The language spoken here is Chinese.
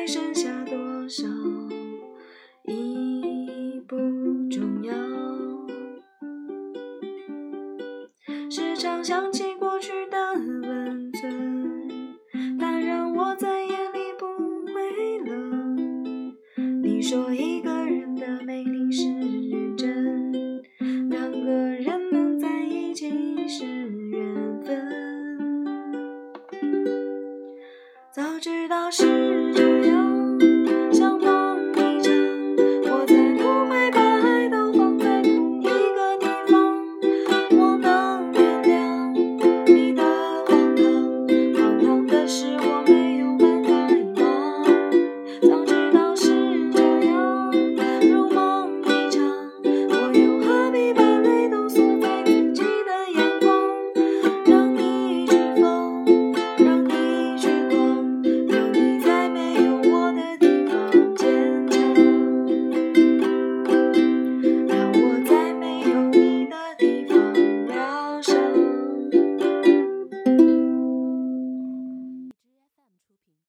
还剩下多少已不重要。时常想起过去的温存，它让我在夜里不会冷。你说一个人的美丽是认真，两个人能在一起是早知道是这样